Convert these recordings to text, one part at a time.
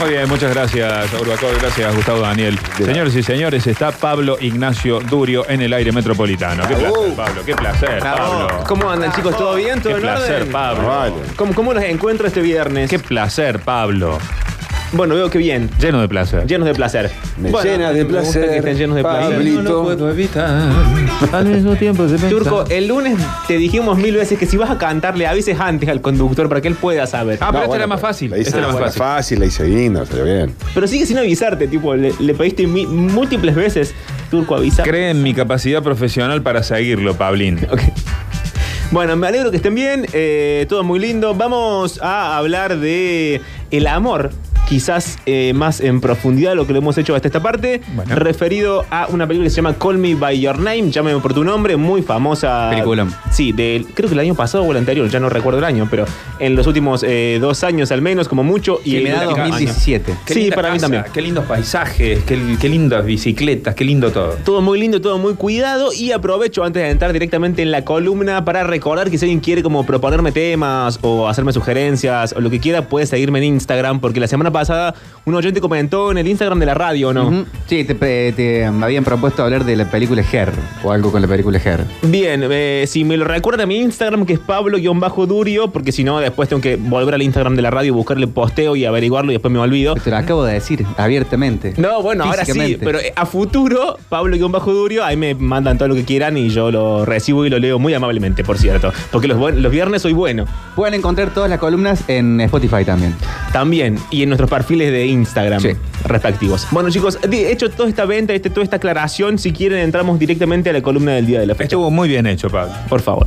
Muy bien, muchas gracias, Urbacor. Gracias, Gustavo Daniel. Señores y señores, está Pablo Ignacio Durio en el aire metropolitano. Qué placer, Pablo. Qué placer, Pablo. ¿Cómo andan, chicos? ¿Todo bien? ¿Todo Qué en placer, orden? Pablo. ¿Cómo, ¿Cómo los encuentro este viernes? Qué placer, Pablo. Bueno, veo que bien. Lleno de placer. Llenos de placer. Me Bueno, llena de me gusta placer, que estén llenos de placer. Pablito. No lo puedo evitar. Al mismo tiempo de Turco, el lunes te dijimos mil veces que si vas a cantar le avises antes al conductor para que él pueda saber. Ah, pero No, este bueno, era más fácil. La hice, Este era más fácil. fácil, la hice linda, salió bien. Pero sigue sin avisarte, tipo, le, le pediste mi- múltiples veces, Turco, avisa. Cree en mi capacidad profesional para seguirlo, Pablín. Ok. Bueno, me alegro que estén bien, eh, todo muy lindo. Vamos a hablar de el amor, quizás eh, más en profundidad lo que lo hemos hecho hasta esta parte, Bueno. referido a una película que se llama Call Me By Your Name, llámame por tu nombre, muy famosa. Peliculón. Sí, del, creo que el año pasado o el anterior, ya no recuerdo el año, pero en los últimos eh, dos años al menos, como mucho. Y me da el último año. 2017. Qué Sí, para mí también. Qué lindos paisajes, qué, qué lindas bicicletas, qué lindo todo. Todo muy lindo, todo muy cuidado y aprovecho antes de entrar directamente en la columna para recordar que si alguien quiere como proponerme temas o hacerme sugerencias o lo que quiera puede seguirme en Instagram porque la semana pasada un oyente comentó en el Instagram de la radio, ¿no? Ujú. Sí, te, habían propuesto hablar de la película Her o algo con la película Her. Bien, eh, si me lo recuerdan a mi Instagram que es Pablo-Durio porque si no después tengo que volver al Instagram de la radio, buscarle posteo y averiguarlo y después me olvido. Te lo acabo de decir abiertamente. No, bueno, ahora sí, Físicamente. pero eh, a futuro, Pablo-Durio, ahí me mandan todo lo que quieran y yo lo recibo y lo leo muy amablemente, por cierto. Porque los, buen- los viernes soy bueno. Pueden encontrar todas las columnas en Spotify también. También, y en nuestros perfiles de Instagram Sí. respectivos. Bueno, chicos, de hecho toda esta venta, este, toda esta aclaración, si quieren entramos directamente a la columna del día de la fecha. Estuvo muy bien hecho, Pablo. Por favor.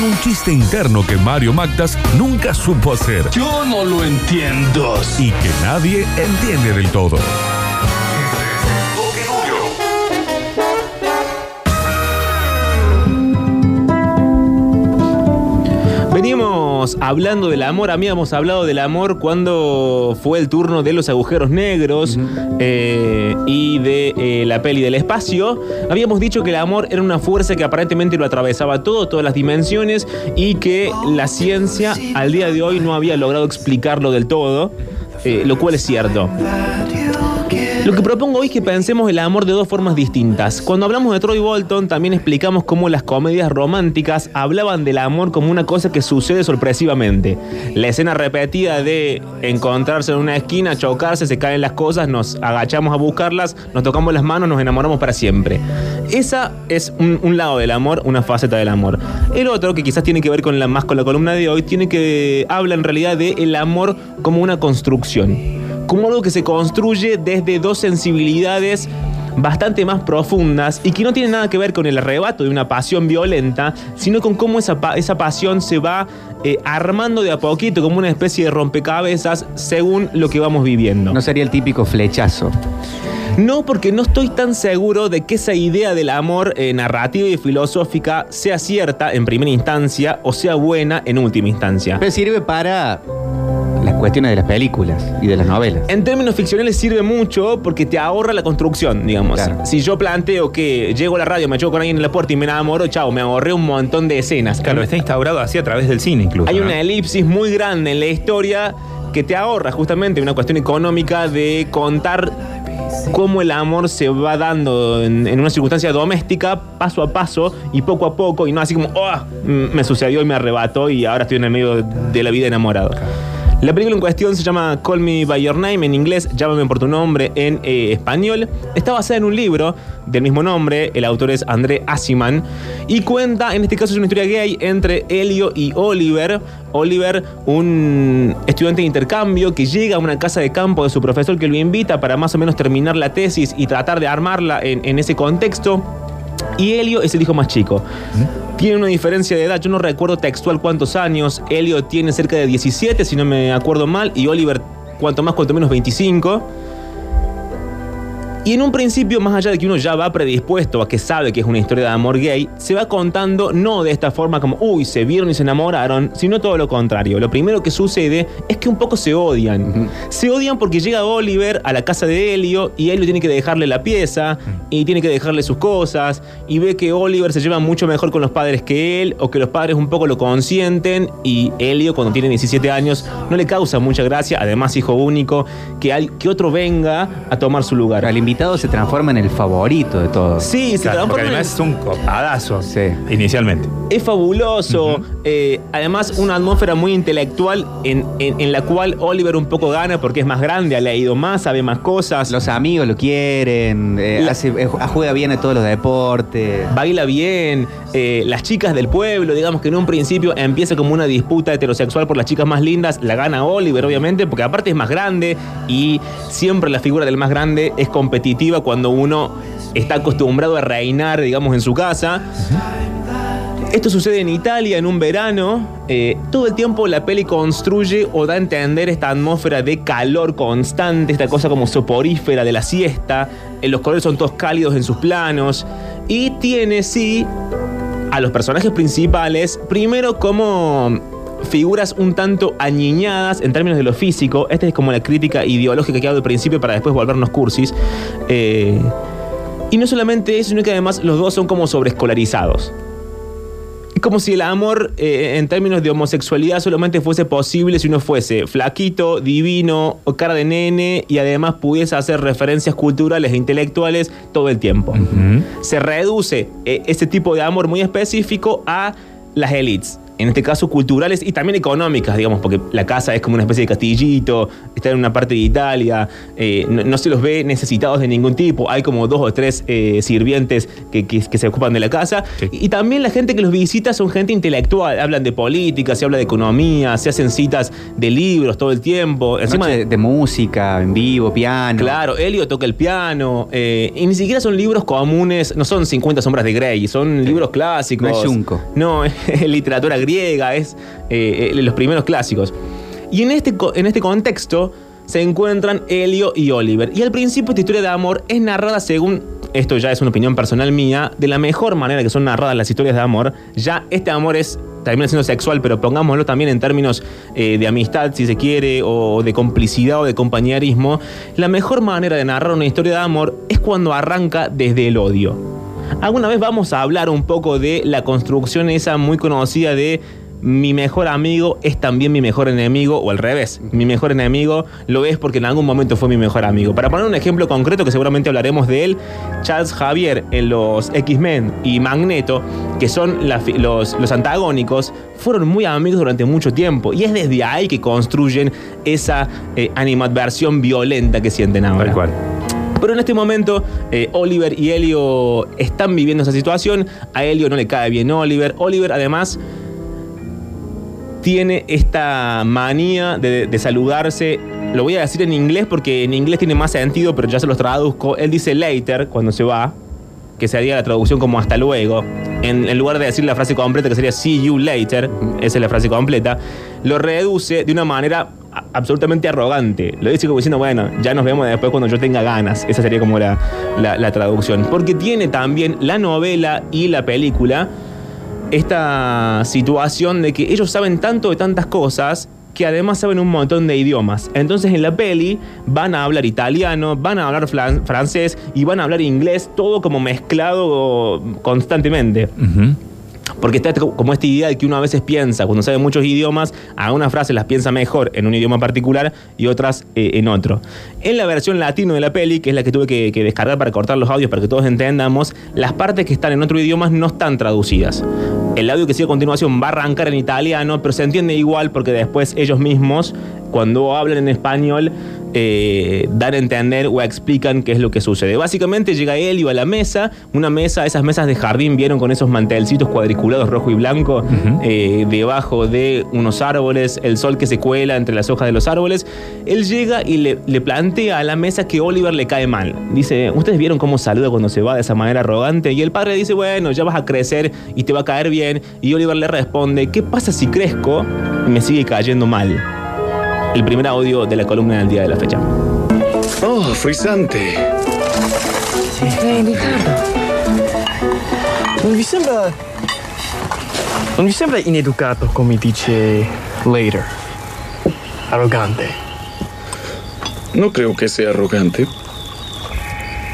un chiste interno que Mario Magdas nunca supo hacer Yo no lo entiendo. y que nadie entiende del todo. Veníamos hablando del amor, habíamos hablado del amor cuando fue el turno de los agujeros negros eh, y de eh, la peli del espacio. Habíamos dicho que el amor era una fuerza que aparentemente lo atravesaba todo, todas las dimensiones y que la ciencia al día de hoy no había logrado explicarlo del todo, eh, lo cual es cierto. Lo que propongo hoy es que pensemos el amor de dos formas distintas. Cuando hablamos de Troy Bolton, también explicamos cómo las comedias románticas hablaban del amor como una cosa que sucede sorpresivamente. La escena repetida de encontrarse en una esquina, chocarse, se caen las cosas, nos agachamos a buscarlas, nos tocamos las manos, nos enamoramos para siempre. Esa es un, lado del amor, una faceta del amor. El otro, que quizás tiene que ver con la, más con la columna de hoy, tiene que habla en realidad de el amor como una construcción como algo que se construye desde dos sensibilidades bastante más profundas y que no tiene nada que ver con el arrebato de una pasión violenta, sino con cómo esa, esa pasión se va eh, armando de a poquito como una especie de rompecabezas según lo que vamos viviendo. No sería el típico flechazo. No, porque no estoy tan seguro de que esa idea del amor eh, narrativa y filosófica sea cierta en primera instancia o sea buena en última instancia. Pero sirve para las cuestiones de las películas y de las novelas. En términos ficcionales sirve mucho porque te ahorra la construcción, digamos. Claro. Si yo planteo que llego a la radio, me choco con alguien en la puerta y me enamoro, chao, me ahorré un montón de escenas. Claro, está instaurado así a través del cine incluso. Hay ¿no? una elipsis muy grande en la historia que te ahorra justamente una cuestión económica de contar cómo el amor se va dando en, en una circunstancia doméstica paso a paso y poco a poco y no así como, oh, mm, me sucedió y me arrebató y ahora estoy en el medio de la vida enamorado. La película en cuestión se llama Call Me By Your Name en inglés, Llámame por tu nombre en eh, español. Está basada en un libro del mismo nombre, el autor es André Asiman, y cuenta, en este caso es una historia gay entre Elio y Oliver. Oliver, un estudiante de intercambio que llega a una casa de campo de su profesor que lo invita para más o menos terminar la tesis y tratar de armarla en, en ese contexto. Y Helio es el hijo más chico. Tiene una diferencia de edad, yo no recuerdo textual cuántos años. Helio tiene cerca de 17, si no me acuerdo mal, y Oliver cuanto más, cuanto menos 25. Y en un principio, más allá de que uno ya va predispuesto a que sabe que es una historia de amor gay, se va contando no de esta forma como, uy, se vieron y se enamoraron, sino todo lo contrario. Lo primero que sucede es que un poco se odian. Se odian porque llega Oliver a la casa de Helio y Helio tiene que dejarle la pieza y tiene que dejarle sus cosas y ve que Oliver se lleva mucho mejor con los padres que él o que los padres un poco lo consienten y Helio cuando tiene 17 años no le causa mucha gracia, además hijo único, que, al- que otro venga a tomar su lugar. El invitado se transforma en el favorito de todos. Sí, se Claro, porque transforma en- además es un copadazo. Sí. Inicialmente. Es fabuloso. eh, además, una atmósfera muy intelectual en, en- en la cual Oliver un poco gana porque es más grande, ha leído más, sabe más cosas. Los amigos lo quieren, eh, La- hace- eh, juega bien a todos los deportes. Baila bien, eh, las chicas del pueblo, digamos que en un principio empieza como una disputa heterosexual por las chicas más lindas, la gana Oliver obviamente, porque aparte es más grande y siempre la figura del más grande es cuando uno está acostumbrado a reinar, digamos, en su casa. Esto sucede en Italia en un verano. Eh, todo el tiempo la peli construye o da a entender esta atmósfera de calor constante, esta cosa como soporífera de la siesta. Eh, los colores son todos cálidos en sus planos. Y tiene, sí, a los personajes principales, primero como figuras un tanto añiñadas en términos de lo físico. Esta es como la crítica ideológica que hago al principio para después volvernos cursis. Eh, y no solamente eso, sino que además los dos son como sobreescolarizados. Es como si el amor eh, en términos de homosexualidad solamente fuese posible si uno fuese flaquito, divino, o cara de nene y además pudiese hacer referencias culturales e intelectuales todo el tiempo. Se reduce eh, ese tipo de amor muy específico a las élites. En este caso culturales y también económicas, digamos, porque la casa es como una especie de castillito, está en una parte de Italia, eh, no, no se los ve necesitados de ningún tipo, hay como dos o tres eh, sirvientes que, que- que se ocupan de la casa. Sí. Y también la gente que los visita son gente intelectual, hablan de política, se habla de economía, se hacen citas de libros todo el tiempo. Encima de, de música, en vivo, piano. Claro, Elio toca el piano. eh, y ni siquiera son libros comunes, no son 50 sombras de Grey, son libros clásicos. No es Junco. No, es literatura griega, es eh, eh, los primeros clásicos. Y en este, en este contexto se encuentran Elio y Oliver. Y al principio esta historia de amor es narrada según, esto ya es una opinión personal mía, de la mejor manera que son narradas las historias de amor. Ya este amor es termina siendo sexual, pero pongámoslo también en términos eh, de amistad, si se quiere, o de complicidad o de compañerismo. La mejor manera de narrar una historia de amor es cuando arranca desde el odio. Alguna vez vamos a hablar un poco de la construcción esa muy conocida de mi mejor amigo es también mi mejor enemigo, o al revés, mi mejor enemigo lo es porque en algún momento fue mi mejor amigo. Para poner un ejemplo concreto, que seguramente hablaremos de él, Charles Javier en los X-Men y Magneto, que son los, los antagónicos, fueron muy amigos durante mucho tiempo. Y es desde ahí que construyen esa eh, animadversión violenta que sienten ahora. Pero en este momento, eh, Oliver y Helio están viviendo esa situación. A Helio no le cae bien Oliver. Oliver, además, tiene esta manía de, saludarse. Lo voy a decir en inglés porque en inglés tiene más sentido, pero ya se los traduzco. Él dice later cuando se va, que sería la traducción como hasta luego. En, en lugar de decir la frase completa, que sería see you later, esa es la frase completa, lo reduce de una manera absolutamente arrogante. Lo dice como diciendo, bueno, ya nos vemos después cuando yo tenga ganas. Esa sería como la, la- traducción. Porque tiene también la novela y la película esta situación de que ellos saben tanto de tantas cosas que además saben un montón de idiomas. Entonces en la peli van a hablar italiano, van a hablar francés y van a hablar inglés, todo como mezclado constantemente. Ujú. Porque está como esta idea de que uno a veces piensa, cuando sabe muchos idiomas, algunas frases las piensa mejor en un idioma particular y otras eh, en otro. En la versión latino de la peli, que es la que tuve que, que descargar para cortar los audios para que todos entendamos, las partes que están en otro idioma no están traducidas. El audio que sigue a continuación va a arrancar en italiano, pero se entiende igual porque después ellos mismos, cuando hablan en español, eh, dan a entender o explican qué es lo que sucede. Básicamente llega Elio a la mesa, una mesa, esas mesas de jardín, vieron con esos mantelcitos cuadriculados rojo y blanco, eh, debajo de unos árboles, el sol que se cuela entre las hojas de los árboles. Él llega y le, le plantea a la mesa que Oliver le cae mal. Dice, ¿ustedes vieron cómo saluda cuando se va de esa manera arrogante? Y el padre dice, bueno, ya vas a crecer y te va a caer bien. Y Oliver le responde, ¿qué pasa si crezco y me sigue cayendo mal? El primer audio de la columna del día de la fecha. Oh, frisante. Ehi Riccardo, non vi sembra... Non vi sembra ineducato come dice later? Arrogante. No creo que sea arrogante.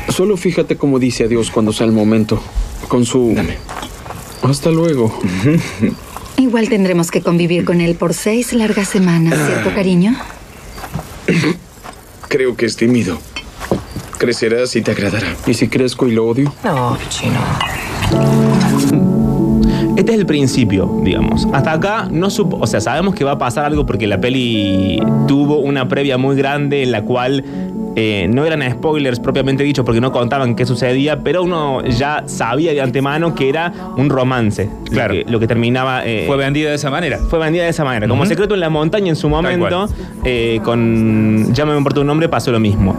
Solo fíjate cómo dice adiós cuando sea el momento. Con su... Hasta luego. Igual tendremos que convivir con él por seis largas semanas, ¿cierto, cariño? Creo que es tímido. Crecerás y te agradará. ¿Y si crezco y lo odio? No, vicino. Este es el principio, digamos. Hasta acá no supo, o sea, sabemos que va a pasar algo porque la peli tuvo una previa muy grande en la cual eh, no eran spoilers propiamente dichos porque no contaban qué sucedía, pero uno ya sabía de antemano que era un romance. Claro. Lo que, lo que terminaba. eh, Fue vendida de esa manera. fue vendida de esa manera. Como secreto en la montaña en su momento, eh, con Ya me importa un nombre pasó lo mismo.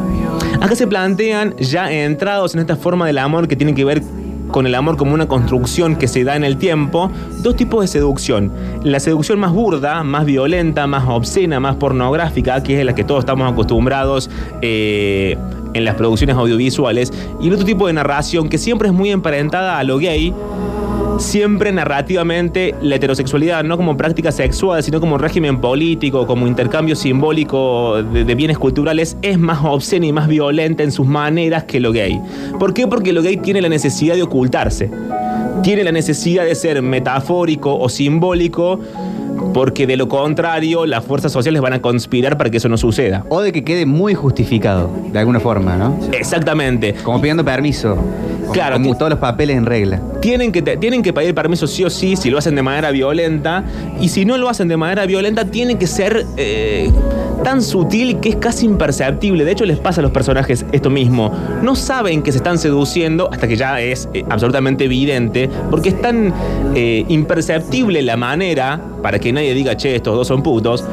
Acá se plantean ya entrados en esta forma del amor que tiene que ver con el amor como una construcción que se da en el tiempo, dos tipos de seducción. La seducción más burda, más violenta, más obscena, más pornográfica, que es la que todos estamos acostumbrados eh, en las producciones audiovisuales, y el otro tipo de narración que siempre es muy emparentada a lo gay, siempre narrativamente la heterosexualidad, no como práctica sexual, sino como régimen político, como intercambio simbólico de, de bienes culturales, es más obscena y más violenta en sus maneras que lo gay. ¿Por qué? Porque lo gay tiene la necesidad de ocultarse. Tiene la necesidad de ser metafórico o simbólico, porque de lo contrario las fuerzas sociales van a conspirar para que eso no suceda. O de que quede muy justificado, de alguna forma, ¿no? Exactamente. Como pidiendo permiso. Claro, Como todos los papeles en regla. tienen que, tienen que pedir permiso sí o sí si lo hacen de manera violenta. Y si no lo hacen de manera violenta, tiene que ser eh, tan sutil que es casi imperceptible. De hecho, les pasa a los personajes esto mismo. No saben que se están seduciendo hasta que ya es eh, absolutamente evidente, porque es tan eh, imperceptible la manera para que nadie diga, che, estos dos son putos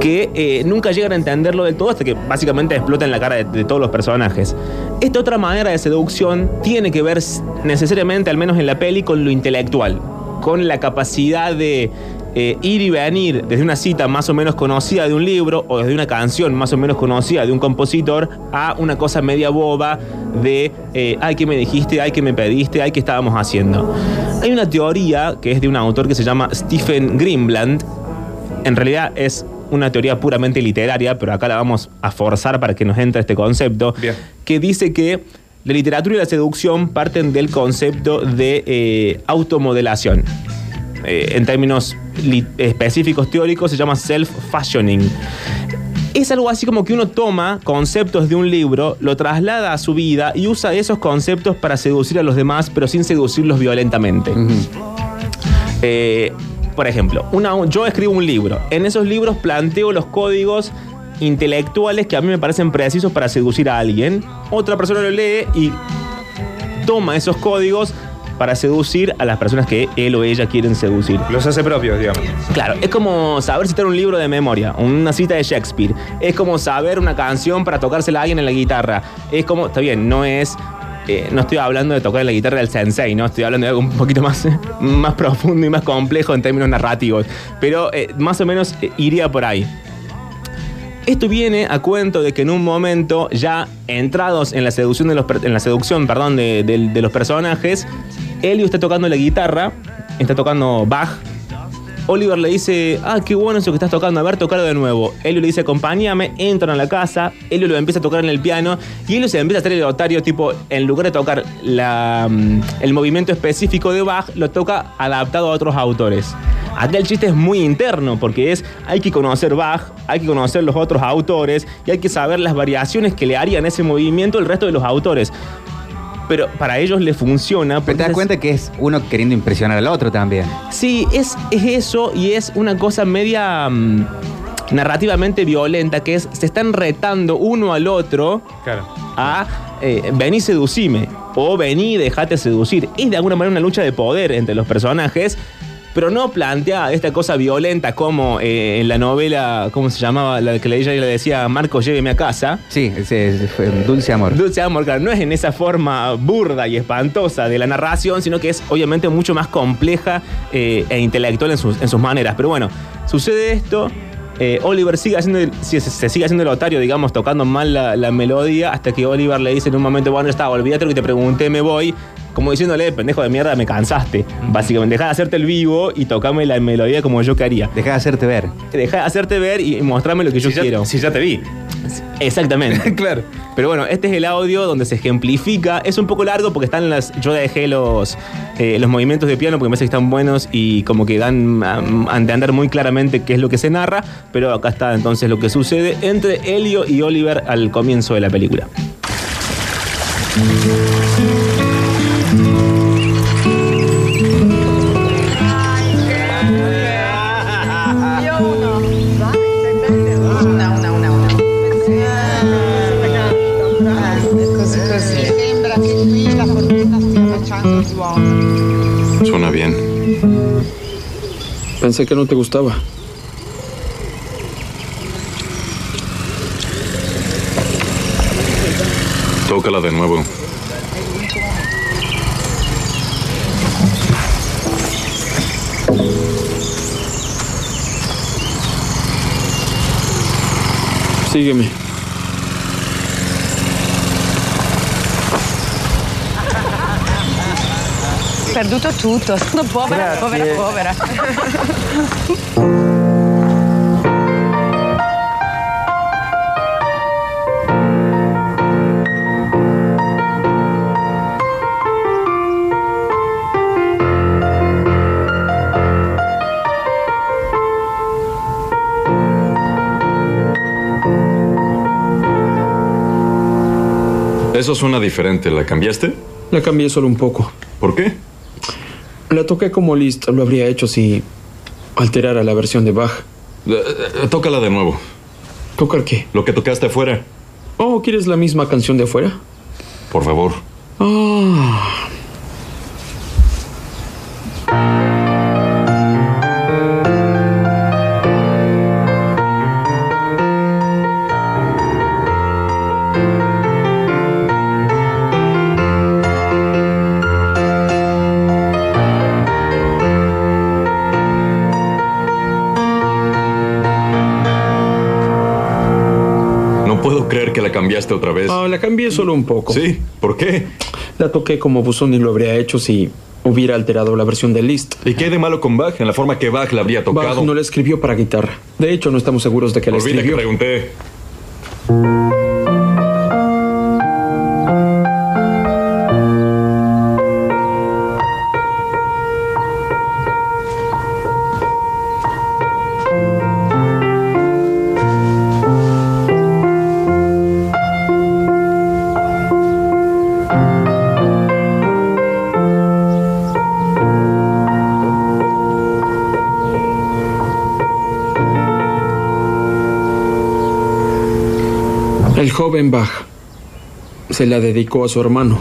que eh, nunca llegan a entenderlo del todo hasta que básicamente explota en la cara de, de todos los personajes. Esta otra manera de seducción tiene que ver necesariamente, al menos en la peli, con lo intelectual, con la capacidad de eh, ir y venir desde una cita más o menos conocida de un libro o desde una canción más o menos conocida de un compositor a una cosa media boba de, eh, ay, ¿qué me dijiste? Ay, ¿qué me pediste? Ay, ¿qué estábamos haciendo? Hay una teoría que es de un autor que se llama Stephen Greenblatt, en realidad es una teoría puramente literaria, pero acá la vamos a forzar para que nos entre este concepto, Bien. que dice que la literatura y la seducción parten del concepto de eh, automodelación. Eh, en términos específicos teóricos se llama self-fashioning. Es algo así como que uno toma conceptos de un libro, lo traslada a su vida y usa esos conceptos para seducir a los demás, pero sin seducirlos violentamente. Eh, por ejemplo, una- yo escribo un libro. En esos libros planteo los códigos intelectuales que a mí me parecen precisos para seducir a alguien. Otra persona lo lee y toma esos códigos para seducir a las personas que él o ella quieren seducir. Los hace propios, digamos. Claro, es como saber citar un libro de memoria, una cita de Shakespeare. Es como saber una canción para tocársela a alguien en la guitarra. Es como, está bien, no es. eh, no estoy hablando de tocar la guitarra del sensei, ¿no? Estoy hablando de algo un poquito más, más profundo y más complejo en términos narrativos. Pero eh, más o menos eh, iría por ahí. Esto viene a cuento de que en un momento, ya entrados en la seducción de los, en la seducción, perdón, de los personajes, Elio está tocando la guitarra, está tocando Bach. Oliver le dice, ah, qué bueno eso que estás tocando, a ver, tocarlo de nuevo. Elio le dice, acompáñame, entran a la casa, Elio lo empieza a tocar en el piano y Elio se empieza a hacer el otario, tipo, en lugar de tocar la, mm, el movimiento específico de Bach, lo toca adaptado a otros autores. Acá el chiste es muy interno porque es, hay que conocer Bach, hay que conocer los otros autores y hay que saber las variaciones que le harían ese movimiento el resto de los autores. Pero para ellos le funciona. Pero porque te das es- cuenta que es uno queriendo impresionar al otro también. Sí, es, es eso y es una cosa media mm, narrativamente violenta, que es, se están retando uno al otro Claro. a eh, vení seducime o vení dejate seducir. Es de alguna manera una lucha de poder entre los personajes. Pero no plantea esta cosa violenta como eh, en la novela, ¿cómo se llamaba? La que le ella le decía, Marco, lléveme a casa. Sí, fue dulce amor. Dulce Amor, claro, no es en esa forma burda y espantosa de la narración, sino que es obviamente mucho más compleja eh, e intelectual en sus, en sus maneras. Pero bueno, sucede esto eh, Oliver sigue haciendo, se, se sigue haciendo el otario, digamos, tocando mal la, la melodía, hasta que Oliver le dice en un momento, bueno, está, olvídate lo que te pregunté, me voy. Como diciéndole, pendejo de mierda, me cansaste. Básicamente, deja de hacerte el vivo y tocame la melodía como yo quería. Deja de hacerte ver. Deja de hacerte ver y mostrarme lo que yo ya- quiero. si ya te vi. Exactamente. claro. Pero bueno, este es el audio donde se ejemplifica. Es un poco largo porque están las. Yo dejé los, eh, los movimientos de piano porque me parece que están buenos y como que dan a, a entender muy claramente qué es lo que se narra. Pero acá está entonces lo que sucede entre Helio y Oliver al comienzo de la película. Pensé que no te gustaba. Tócala de nuevo. Sígueme. Perduto tutto, sono povera, povera, povera. Eso suena diferente. ¿La cambiaste? La cambié solo un poco. ¿Por qué? La toqué como Liszt lo habría hecho si alterara la versión de Bach. Eh, eh, tócala de nuevo. ¿Tocar qué? Lo que tocaste afuera. Oh, ¿quieres la misma canción de afuera? Por favor. Ah. Creer que la cambiaste otra vez. Ah, la cambié solo un poco. Sí, ¿por qué? La toqué como Busoni lo habría hecho si hubiera alterado la versión de Liszt. ¿Y qué hay de malo con Bach? En la forma que Bach la habría tocado. Bach no la escribió para guitarra. De hecho, no estamos seguros de que la Olvida que escribió. pregunté. El joven Bach se la dedicó a su hermano.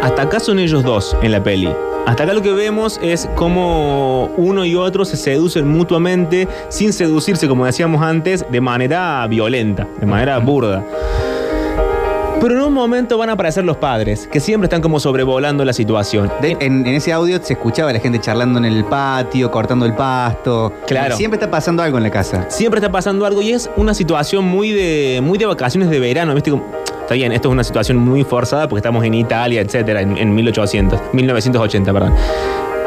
Hasta acá son ellos dos en la peli. Hasta acá lo que vemos es cómo uno y otro se seducen mutuamente sin seducirse, como decíamos antes, de manera violenta, de manera burda. Pero en un momento van a aparecer los padres, que siempre están como sobrevolando la situación. De- en, en ese audio se escuchaba a la gente charlando en el patio, cortando el pasto. Claro. Siempre está pasando algo en la casa. Siempre está pasando algo y es una situación muy de, muy de vacaciones de verano, ¿viste? Como- Está bien, esto es una situación muy forzada porque estamos en Italia, etcétera, en, en 1800, 1980, perdón.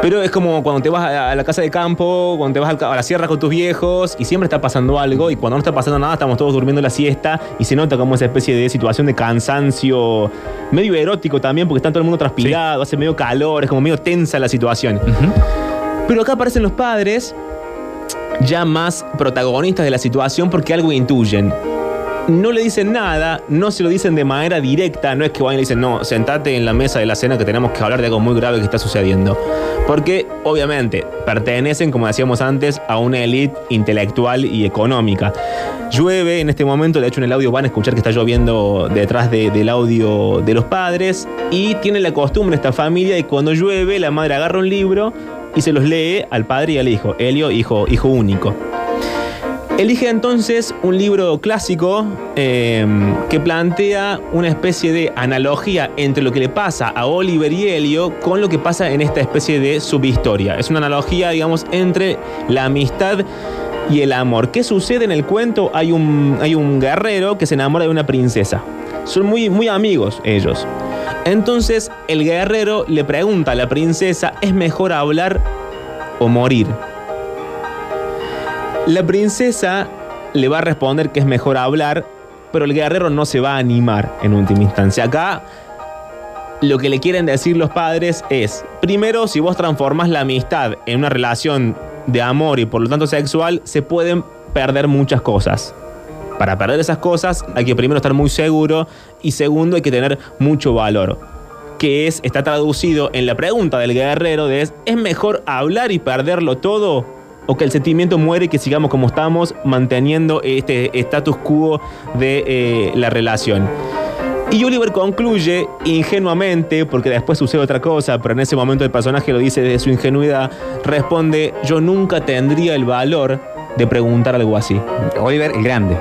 Pero es como cuando te vas a, la casa de campo, cuando te vas a la sierra con tus viejos y siempre está pasando algo y cuando no está pasando nada estamos todos durmiendo la siesta y se nota como esa especie de situación de cansancio medio erótico también porque está todo el mundo transpirado, hace medio calor, es como medio tensa la situación. Pero acá aparecen los padres ya más protagonistas de la situación porque algo intuyen. No le dicen nada, no se lo dicen de manera directa, no es que vayan y le dicen, no, sentate en la mesa de la cena que tenemos que hablar de algo muy grave que está sucediendo. Porque, obviamente, pertenecen, como decíamos antes, a una élite intelectual y económica. Llueve en este momento, de hecho en el audio van a escuchar que está lloviendo detrás de- del audio de los padres y tiene la costumbre esta familia y cuando llueve la madre agarra un libro y se los lee al padre y al hijo, Helio, hijo, hijo único. Elige entonces un libro clásico eh, que plantea una especie de analogía entre lo que le pasa a Oliver y Helio con lo que pasa en esta especie de subhistoria. Es una analogía, digamos, entre la amistad y el amor. ¿Qué sucede en el cuento? Hay un, hay un guerrero que se enamora de una princesa. Son muy, muy amigos ellos. Entonces el guerrero le pregunta a la princesa, ¿es mejor hablar o morir? La princesa le va a responder que es mejor hablar, pero el guerrero no se va a animar en última instancia. Acá lo que le quieren decir los padres es, primero, si vos transformas la amistad en una relación de amor y por lo tanto sexual, se pueden perder muchas cosas. Para perder esas cosas hay que primero estar muy seguro y segundo hay que tener mucho valor. Que es, está traducido en la pregunta del guerrero de es, ¿es mejor hablar y perderlo todo o que el sentimiento muere y que sigamos como estamos manteniendo este status quo de eh, la relación? Y Oliver concluye ingenuamente, porque después sucede otra cosa, pero en ese momento el personaje lo dice desde su ingenuidad, responde, yo nunca tendría el valor de preguntar algo así. Oliver, el grande.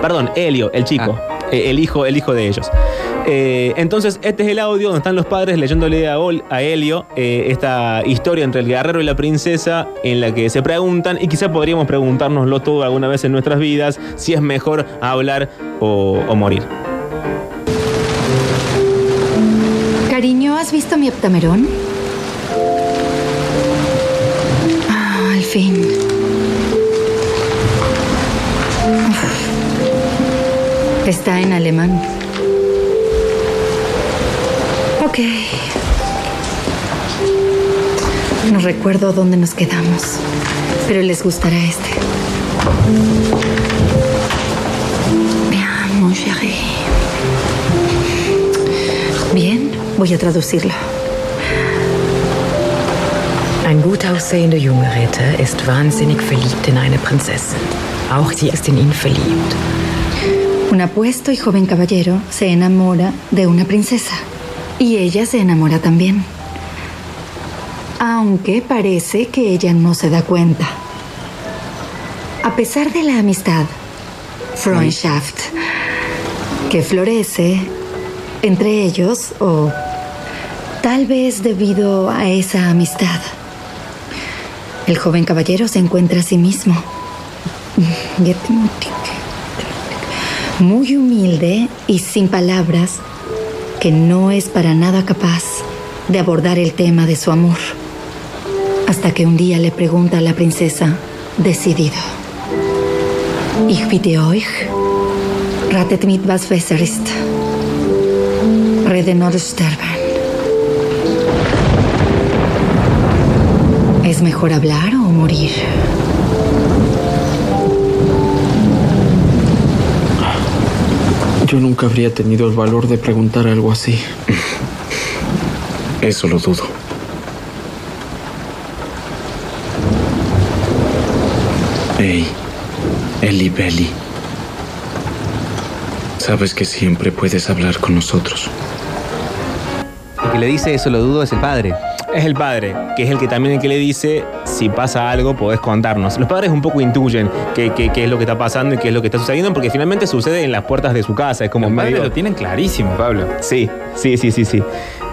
Perdón, Helio, el chico, eh, el, hijo, el hijo de ellos. Eh, entonces, este es el audio donde están los padres leyéndole a, Ol- a Helio eh, esta historia entre el guerrero y la princesa en la que se preguntan, y quizá podríamos preguntárnoslo todo alguna vez en nuestras vidas, si es mejor hablar o, morir. Cariño, ¿has visto mi heptamerón? Ah, al fin. Está en alemán. Ok. No recuerdo dónde nos quedamos, pero les gustará este. Bien, mon chéri. Bien, voy a traducirlo. Ein gut aussehender junger Ritter ist wahnsinnig verliebt in eine Prinzessin. Auch sie ist in ihn verliebt. Un apuesto y joven caballero se enamora de una princesa. Y ella se enamora también. Aunque parece que ella no se da cuenta. A pesar de la amistad, Freundschaft, que florece entre ellos o tal vez debido a esa amistad, el joven caballero se encuentra a sí mismo. Muy humilde y sin palabras, que no es para nada capaz de abordar el tema de su amor. Hasta que un día le pregunta a la princesa, decidido. Ich bitte euch, ratet mit was besser ist. Reden oder sterben. ¿Es mejor hablar o morir? Yo nunca habría tenido el valor de preguntar algo así. Eso lo dudo. Hey, Eli Belly. Sabes que siempre puedes hablar con nosotros. El que le dice eso lo dudo es el padre. Es el padre, que es el que también el que le dice, si pasa algo, podés contarnos. Los padres un poco intuyen qué, qué- qué es lo que está pasando y qué es lo que está sucediendo, porque finalmente sucede en las puertas de su casa. Es como Los padres medio- lo tienen clarísimo, Pablo. Sí, sí, sí, sí, sí.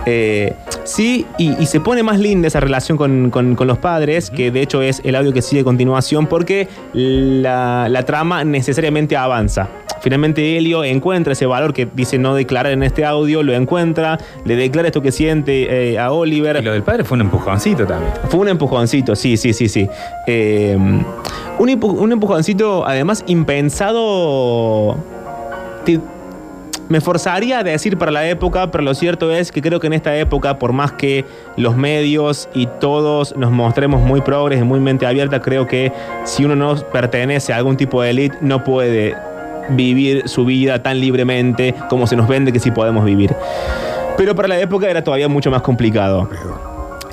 Eh, sí, y, y se pone más linda esa relación con, con- con los padres, que de hecho es el audio que sigue a continuación, porque la, la trama necesariamente avanza. Finalmente Helio encuentra ese valor que dice no declarar en este audio, lo encuentra, le declara esto que siente eh, a Oliver. Y lo del padre fue un empujoncito también. Fue un empujoncito, sí, sí, sí, sí. Eh, un, empu- un empujoncito, además, impensado. Te- me forzaría a decir para la época, pero lo cierto es que creo que en esta época, por más que los medios y todos nos mostremos muy progres y muy mente abierta, creo que si uno no pertenece a algún tipo de elite, no puede vivir su vida tan libremente como se nos vende que sí podemos vivir. Pero para la época era todavía mucho más complicado.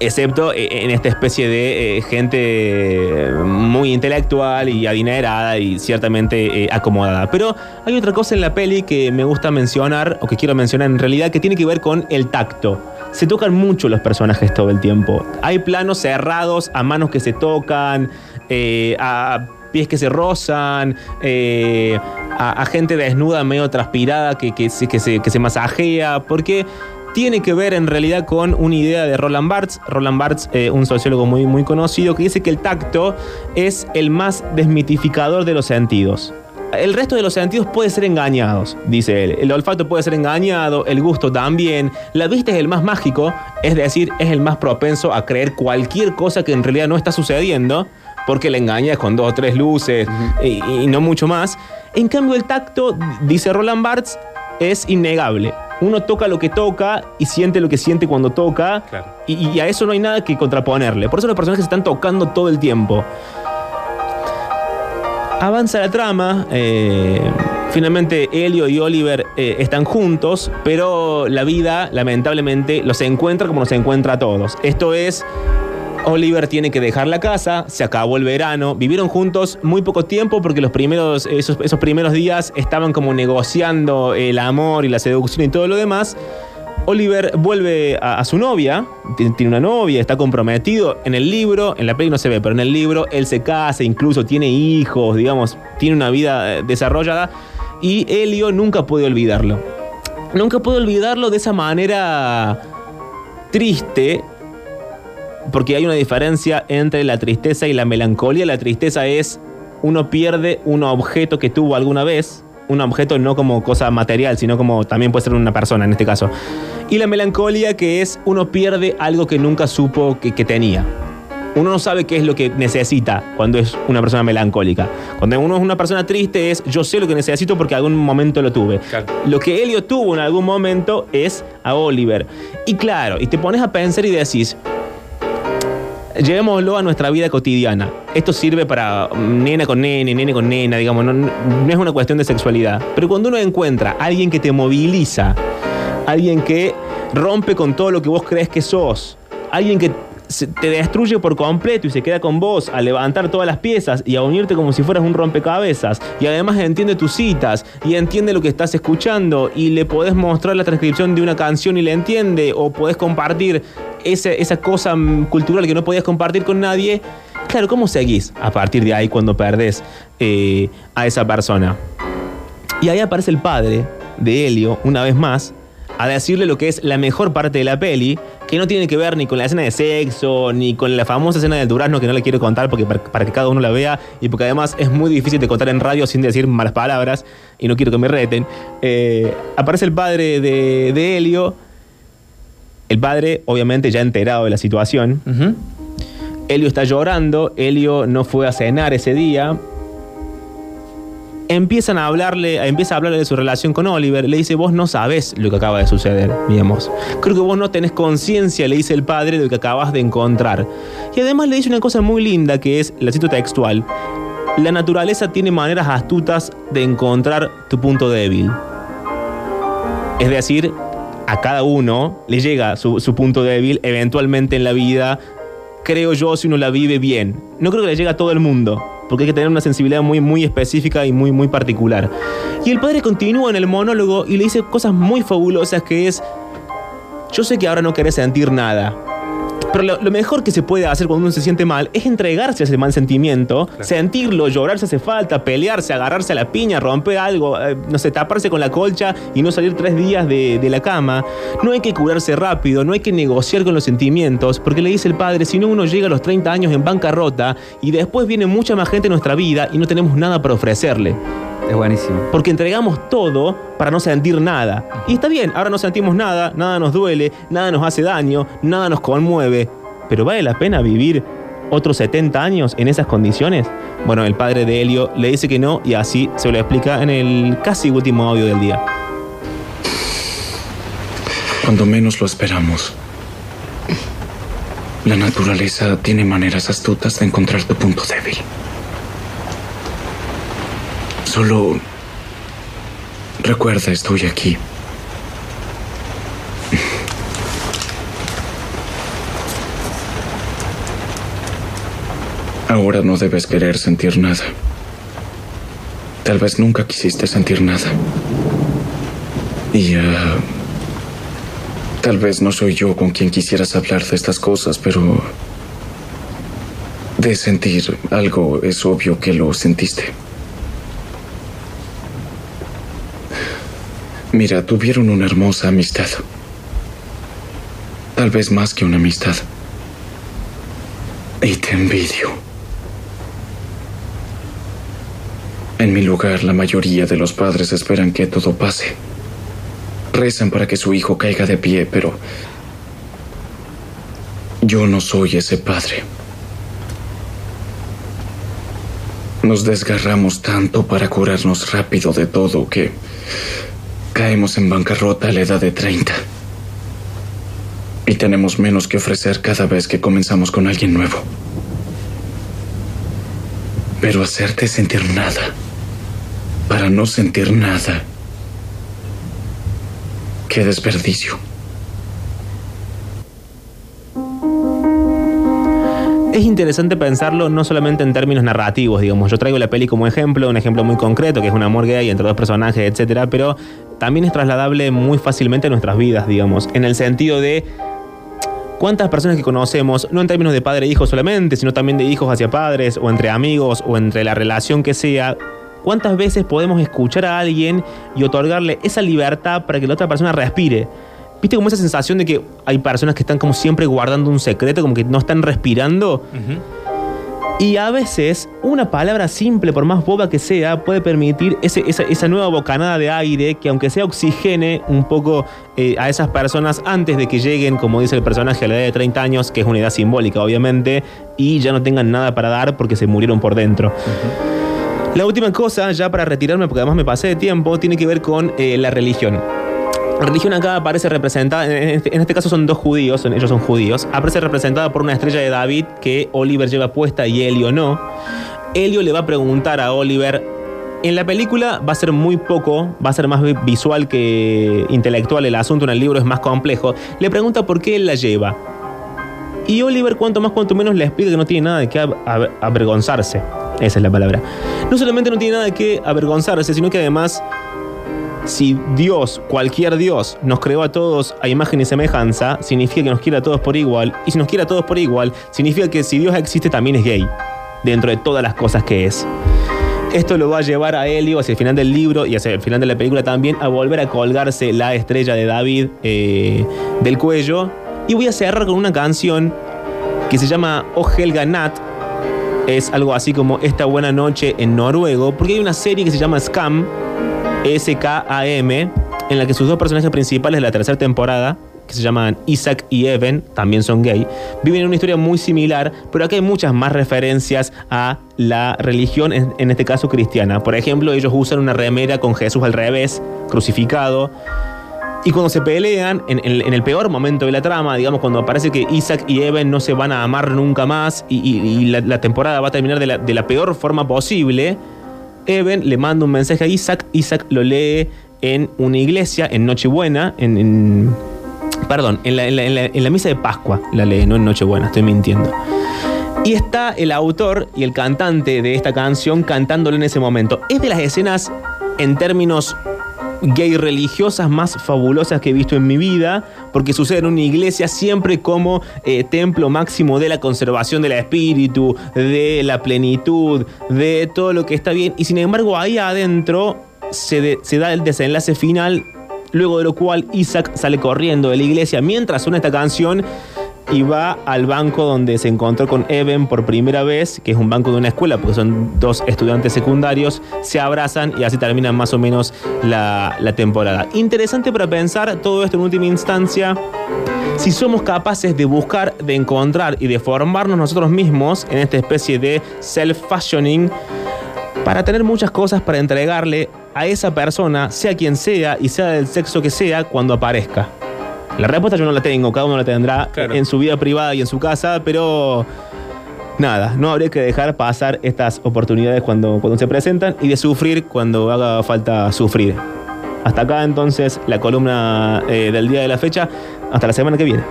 Excepto eh, en esta especie de eh, gente muy intelectual y adinerada y ciertamente eh, acomodada. Pero hay otra cosa en la peli que me gusta mencionar, o que quiero mencionar en realidad, que tiene que ver con el tacto. Se tocan mucho los personajes todo el tiempo. Hay planos cerrados a manos que se tocan, a pies que se rozan, a, gente desnuda medio transpirada que, que, se, que, se, que se masajea, porque tiene que ver en realidad con una idea de Roland Barthes. Roland Barthes, eh, un sociólogo muy, muy conocido, que dice que el tacto es el más desmitificador de los sentidos. El resto de los sentidos puede ser engañados, dice él. El olfato puede ser engañado, el gusto también. La vista es el más mágico, es decir, es el más propenso a creer cualquier cosa que en realidad no está sucediendo, porque le engañas con dos o tres luces y, y no mucho más. En cambio, el tacto, dice Roland Barthes, es innegable. Uno toca lo que toca y siente lo que siente cuando toca. Y, y a eso no hay nada que contraponerle. Por eso los personajes se están tocando todo el tiempo. Avanza la trama. eh, finalmente Helio y Oliver eh, están juntos, pero la vida, lamentablemente, los encuentra como nos encuentra a todos. Esto es. Oliver tiene que dejar la casa, se acabó el verano, vivieron juntos muy poco tiempo porque los primeros, esos, esos primeros días estaban como negociando el amor y la seducción y todo lo demás. Oliver vuelve a, su novia, tiene, una novia, está comprometido. En el libro, en la peli no se ve, pero en el libro él se casa, incluso tiene hijos, digamos, tiene una vida eh, desarrollada. Y Helio nunca puede olvidarlo. Nunca puede olvidarlo de esa manera triste, porque hay una diferencia entre la tristeza y la melancolía. La tristeza es uno pierde un objeto que tuvo alguna vez, un objeto no como cosa material, sino como también puede ser una persona en este caso. Y la melancolía que es uno pierde algo que nunca supo que, que tenía. Uno no sabe qué es lo que necesita cuando es una persona melancólica. Cuando uno es una persona triste es yo sé lo que necesito porque algún momento lo tuve. Lo que Helio tuvo en algún momento es a Oliver. Y claro, y te pones a pensar y decís, llevémoslo a nuestra vida cotidiana. Esto sirve para nena con nene, nene con nena, digamos, no, no es una cuestión de sexualidad. Pero cuando uno encuentra a alguien que te moviliza, alguien que rompe con todo lo que vos crees que sos, alguien que te destruye por completo y se queda con vos a levantar todas las piezas y a unirte como si fueras un rompecabezas y además entiende tus citas y entiende lo que estás escuchando y le podés mostrar la transcripción de una canción y le entiende o podés compartir ese- esa cosa cultural que no podías compartir con nadie, claro, ¿cómo seguís a partir de ahí cuando perdés eh, a esa persona? Y ahí aparece el padre de Helio, una vez más, a decirle lo que es la mejor parte de la peli, que no tiene que ver ni con la escena de sexo, ni con la famosa escena del durazno que no le quiero contar porque para, para que cada uno la vea y porque además es muy difícil de contar en radio sin decir malas palabras y no quiero que me reten. Eh, aparece el padre de, de Helio, el padre obviamente ya enterado de la situación. Helio está llorando, Helio no fue a cenar ese día, empiezan a hablarle, empieza a hablarle de su relación con Oliver, le dice, vos no sabés lo que acaba de suceder, digamos. Creo que vos no tenés conciencia, le dice el padre, de lo que acabas de encontrar. Y además le dice una cosa muy linda que es, la cito textual, la naturaleza tiene maneras astutas de encontrar tu punto débil. Es decir, a cada uno le llega su, su punto débil eventualmente en la vida, creo yo, si uno la vive bien. No creo que le llegue a todo el mundo, porque hay que tener una sensibilidad muy, muy específica y muy, muy particular. Y el padre continúa en el monólogo y le dice cosas muy fabulosas que es, yo sé que ahora no querés sentir nada. Pero lo, lo mejor que se puede hacer cuando uno se siente mal es entregarse a ese mal sentimiento, sentirlo, llorar si hace falta, pelearse, agarrarse a la piña, romper algo, eh, no sé, taparse con la colcha y no salir tres días de, de la cama. No hay que curarse rápido, no hay que negociar con los sentimientos, porque le dice el padre, si no uno llega a los 30 años en bancarrota y después viene mucha más gente en nuestra vida y no tenemos nada para ofrecerle. Es buenísimo. Porque entregamos todo para no sentir nada. Y está bien, ahora no sentimos nada, nada nos duele, nada nos hace daño, nada nos conmueve. Pero ¿vale la pena vivir otros 70 años en esas condiciones? Bueno, el padre de Helio le dice que no y así se lo explica en el casi último audio del día. Cuando menos lo esperamos. La naturaleza tiene maneras astutas de encontrar tu punto débil. Solo recuerda, estoy aquí. Ahora no debes querer sentir nada. Tal vez nunca quisiste sentir nada. Y ah, tal vez no soy yo con quien quisieras hablar de estas cosas, pero de sentir algo, es obvio que lo sentiste. Mira, tuvieron una hermosa amistad. Tal vez más que una amistad. Y te envidio. En mi lugar, la mayoría de los padres esperan que todo pase. Rezan para que su hijo caiga de pie, pero yo no soy ese padre. Nos desgarramos tanto para curarnos rápido de todo que caemos en bancarrota a la edad de 30. Y tenemos menos que ofrecer cada vez que comenzamos con alguien nuevo. Pero hacerte sentir nada, para no sentir nada, qué desperdicio. Es interesante pensarlo no solamente en términos narrativos, digamos. Yo traigo la peli como ejemplo, un ejemplo muy concreto, que es un amor gay entre dos personajes, etcétera, pero también es trasladable muy fácilmente a nuestras vidas, digamos. En el sentido de cuántas personas que conocemos, no en términos de padre e hijo solamente, sino también de hijos hacia padres, o entre amigos, o entre la relación que sea, cuántas veces podemos escuchar a alguien y otorgarle esa libertad para que la otra persona respire. ¿Viste como esa sensación de que hay personas que están como siempre guardando un secreto, como que no están respirando? Y a veces una palabra simple, por más boba que sea, puede permitir ese- esa, esa nueva bocanada de aire que aunque sea oxigene un poco eh, a esas personas antes de que lleguen, como dice el personaje, a la edad de 30 años, que es una edad simbólica obviamente, y ya no tengan nada para dar porque se murieron por dentro. La última cosa, ya para retirarme, porque además me pasé de tiempo, tiene que ver con eh, la religión. La religión acá aparece representada, en este, este caso son dos judíos, ellos son judíos, aparece representada por una estrella de David que Oliver lleva puesta y Helio no. Helio le va a preguntar a Oliver, en la película va a ser muy poco, va a ser más vi- visual que intelectual el asunto, en el libro es más complejo, le pregunta por qué él la lleva. Y Oliver, cuanto más, cuanto menos, le explica que no tiene nada de qué avergonzarse. Esa es la palabra. No solamente no tiene nada qué avergonzarse, sino que además si Dios, cualquier Dios, nos creó a todos a imagen y semejanza, significa que nos quiere a todos por igual. Y si nos quiere a todos por igual, significa que si Dios existe también es gay, dentro de todas las cosas que es. Esto lo va a llevar a Helio hacia el final del libro y hacia el final de la película también a volver a colgarse la estrella de David eh, del cuello. Y voy a cerrar con una canción que se llama O Helga Nat. Es algo así como Esta buena noche en noruego, porque hay una serie que se llama Scam, S-K-A-M, en la que sus dos personajes principales de la tercera temporada, que se llaman Isaac y Evan, también son gay, viven en una historia muy similar, pero acá hay muchas más referencias a la religión, en este caso cristiana. Por ejemplo, ellos usan una remera con Jesús al revés, crucificado. Y cuando se pelean, en, el peor momento de la trama, digamos, cuando parece que Isaac y Evan no se van a amar nunca más y, la, temporada va a terminar de la, peor forma posible, Evan le manda un mensaje a Isaac, Isaac lo lee en una iglesia, en Nochebuena, en... perdón, en la- en la misa de Pascua la lee, no en Nochebuena, estoy mintiendo. Y está el autor y el cantante de esta canción cantándolo en ese momento. Es de las escenas, en términos gay religiosas más fabulosas que he visto en mi vida, porque sucede en una iglesia siempre como eh, templo máximo de la conservación del espíritu, de la plenitud, de todo lo que está bien. Y sin embargo, ahí adentro se, se da el desenlace final, luego de lo cual Isaac sale corriendo de la iglesia mientras suena esta canción y va al banco donde se encontró con Evan por primera vez, que es un banco de una escuela, porque son dos estudiantes secundarios, se abrazan y así termina más o menos la, la temporada. Interesante para pensar todo esto en última instancia. Si somos capaces de buscar, de encontrar y de formarnos nosotros mismos en esta especie de self-fashioning, para tener muchas cosas para entregarle a esa persona, sea quien sea y sea del sexo que sea, cuando aparezca. La respuesta yo no la tengo, cada uno la tendrá en su vida privada y en su casa, pero nada, no habría que dejar pasar estas oportunidades cuando, cuando se presentan y de sufrir cuando haga falta sufrir. Hasta acá entonces la columna eh, del día de la fecha, hasta la semana que viene.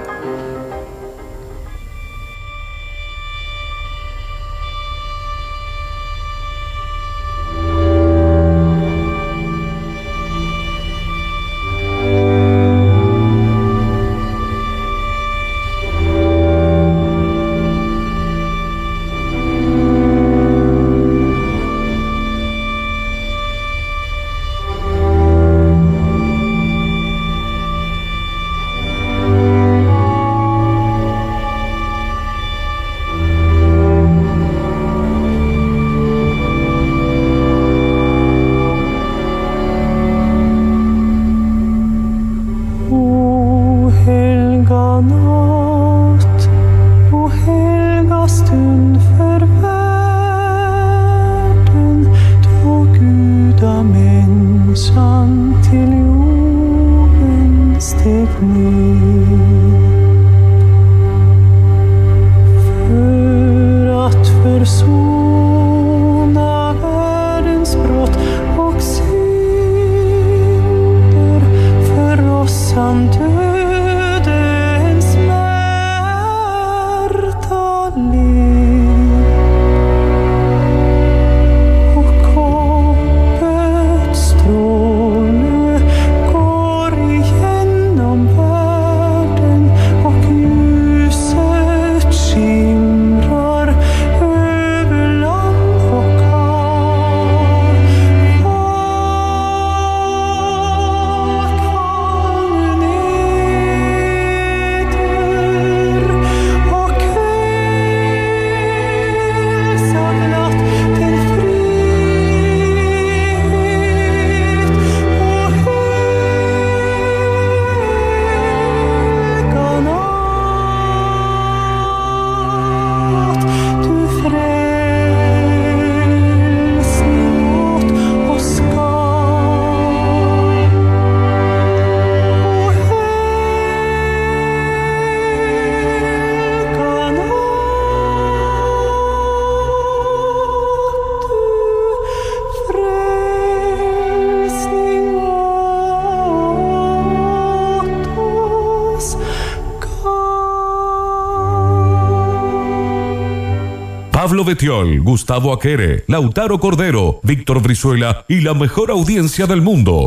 Gustavo Aquere, Lautaro Cordero, Víctor Brizuela y la mejor audiencia del mundo.